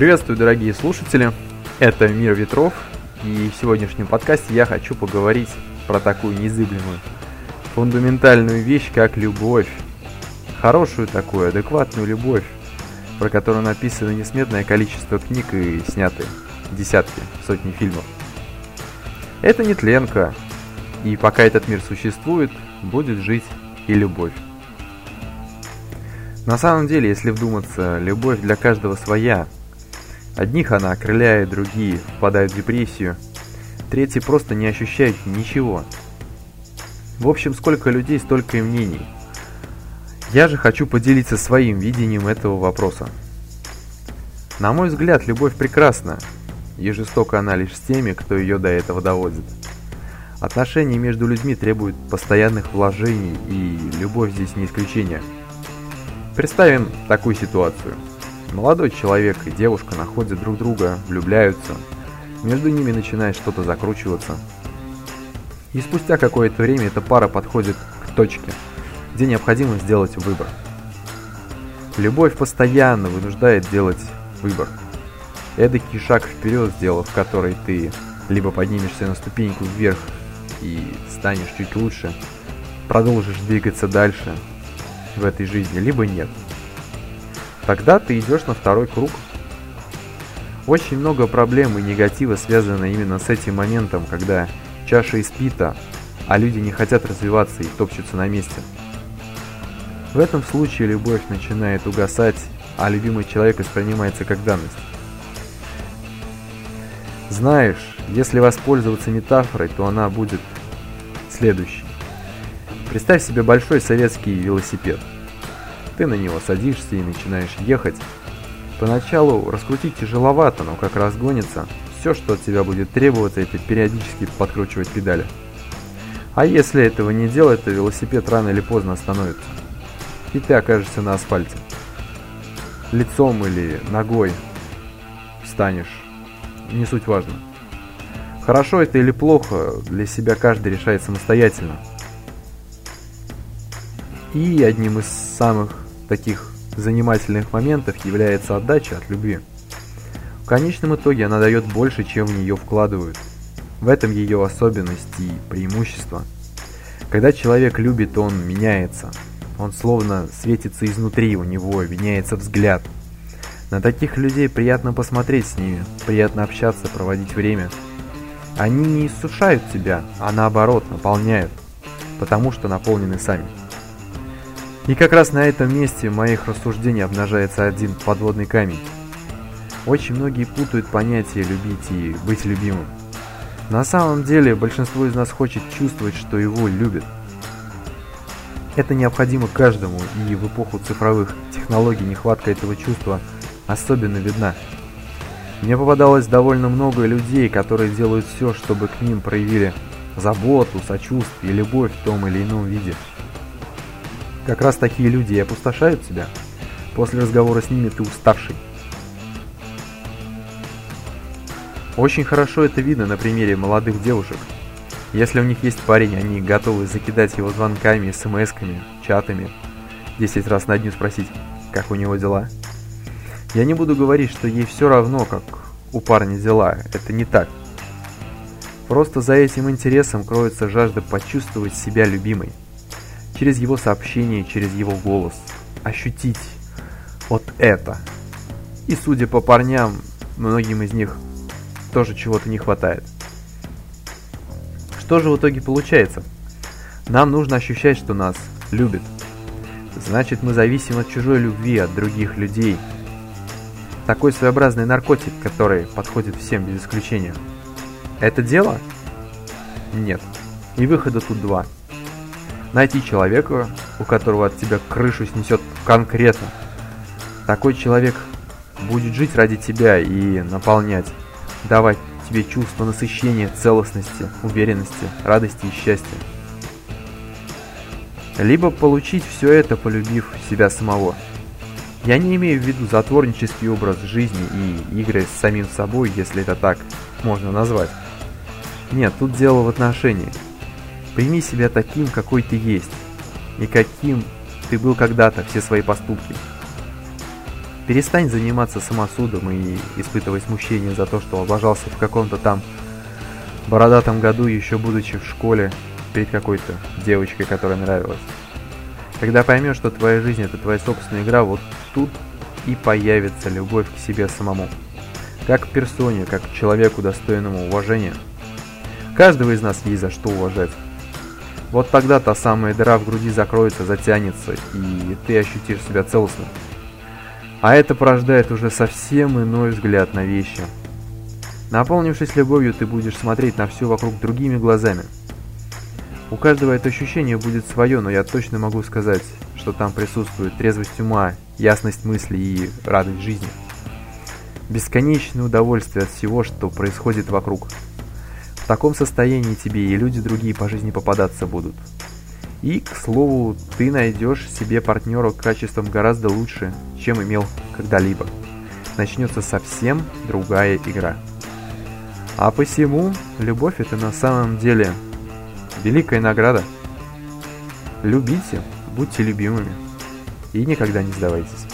Приветствую, дорогие слушатели! Это «Мир ветров», и в сегодняшнем подкасте я хочу поговорить про такую незыблемую, фундаментальную вещь, как любовь. Хорошую такую, адекватную любовь, про которую написано несметное количество книг и сняты десятки, сотни фильмов. Это не тленка, и пока этот мир существует, будет жить и любовь. На самом деле, если вдуматься, любовь для каждого своя. Одних она окрыляет, другие впадают в депрессию, третьи просто не ощущают ничего. В общем, сколько людей, столько и мнений. Я же хочу поделиться своим видением этого вопроса. На мой взгляд, любовь прекрасна, и жестока она лишь с теми, кто ее до этого доводит. Отношения между людьми требуют постоянных вложений, и любовь здесь не исключение. Представим такую ситуацию. Молодой человек и девушка находят друг друга, влюбляются, между ними начинает что-то закручиваться. И спустя какое-то время эта пара подходит к точке, где необходимо сделать выбор. Любовь постоянно вынуждает делать выбор. Эдакий шаг вперед, сделав который ты либо поднимешься на ступеньку вверх и станешь чуть лучше, продолжишь двигаться дальше в этой жизни, либо нет. Тогда ты идешь на второй круг. Очень много проблем и негатива связано именно с этим моментом, когда чаша испита, а люди не хотят развиваться и топчутся на месте. В этом случае любовь начинает угасать, а любимый человек воспринимается как данность. Знаешь, если воспользоваться метафорой, то она будет следующей. Представь себе большой советский велосипед. Ты на него садишься и начинаешь ехать. Поначалу раскрутить тяжеловато, но как разгонится, все, что от тебя будет требоваться, это периодически подкручивать педали. А если этого не делать, то велосипед рано или поздно остановится. И ты окажешься на асфальте. Лицом или ногой встанешь не суть важно. Хорошо это или плохо, для себя каждый решает самостоятельно. И одним из самых таких занимательных моментов является отдача от любви. В конечном итоге она дает больше, чем в нее вкладывают. В этом ее особенность и преимущество. Когда человек любит, он меняется. Он словно светится изнутри, у него меняется взгляд – на таких людей приятно посмотреть с ними, приятно общаться, проводить время. Они не иссушают тебя, а наоборот наполняют, потому что наполнены сами. И как раз на этом месте моих рассуждений обнажается один подводный камень. Очень многие путают понятие «любить» и «быть любимым». На самом деле большинство из нас хочет чувствовать, что его любят. Это необходимо каждому, и в эпоху цифровых технологий нехватка этого чувства – особенно видна. Мне попадалось довольно много людей, которые делают все, чтобы к ним проявили заботу, сочувствие, любовь в том или ином виде. Как раз такие люди и опустошают себя. После разговора с ними ты уставший. Очень хорошо это видно на примере молодых девушек. Если у них есть парень, они готовы закидать его звонками, смс-ками, чатами, 10 раз на дню спросить, как у него дела. Я не буду говорить, что ей все равно, как у парня дела. Это не так. Просто за этим интересом кроется жажда почувствовать себя любимой. Через его сообщение, через его голос. Ощутить вот это. И судя по парням, многим из них тоже чего-то не хватает. Что же в итоге получается? Нам нужно ощущать, что нас любят. Значит, мы зависим от чужой любви, от других людей – такой своеобразный наркотик, который подходит всем без исключения. Это дело? Нет. И выхода тут два. Найти человека, у которого от тебя крышу снесет конкретно. Такой человек будет жить ради тебя и наполнять, давать тебе чувство насыщения, целостности, уверенности, радости и счастья. Либо получить все это, полюбив себя самого – я не имею в виду затворнический образ жизни и игры с самим собой, если это так можно назвать. Нет, тут дело в отношении. Прими себя таким, какой ты есть, и каким ты был когда-то, все свои поступки. Перестань заниматься самосудом и испытывать смущение за то, что облажался в каком-то там бородатом году, еще будучи в школе, перед какой-то девочкой, которая нравилась. Когда поймешь, что твоя жизнь это твоя собственная игра, вот тут и появится любовь к себе самому. Как к персоне, как к человеку, достойному уважения. Каждого из нас есть за что уважать. Вот тогда та самая дыра в груди закроется, затянется, и ты ощутишь себя целостным. А это порождает уже совсем иной взгляд на вещи. Наполнившись любовью, ты будешь смотреть на все вокруг другими глазами. У каждого это ощущение будет свое, но я точно могу сказать, что там присутствует трезвость ума, ясность мысли и радость жизни. Бесконечное удовольствие от всего, что происходит вокруг. Таком состоянии тебе и люди другие по жизни попадаться будут. И, к слову, ты найдешь себе партнера качеством гораздо лучше, чем имел когда-либо. Начнется совсем другая игра. А посему, любовь это на самом деле великая награда. Любите, будьте любимыми и никогда не сдавайтесь.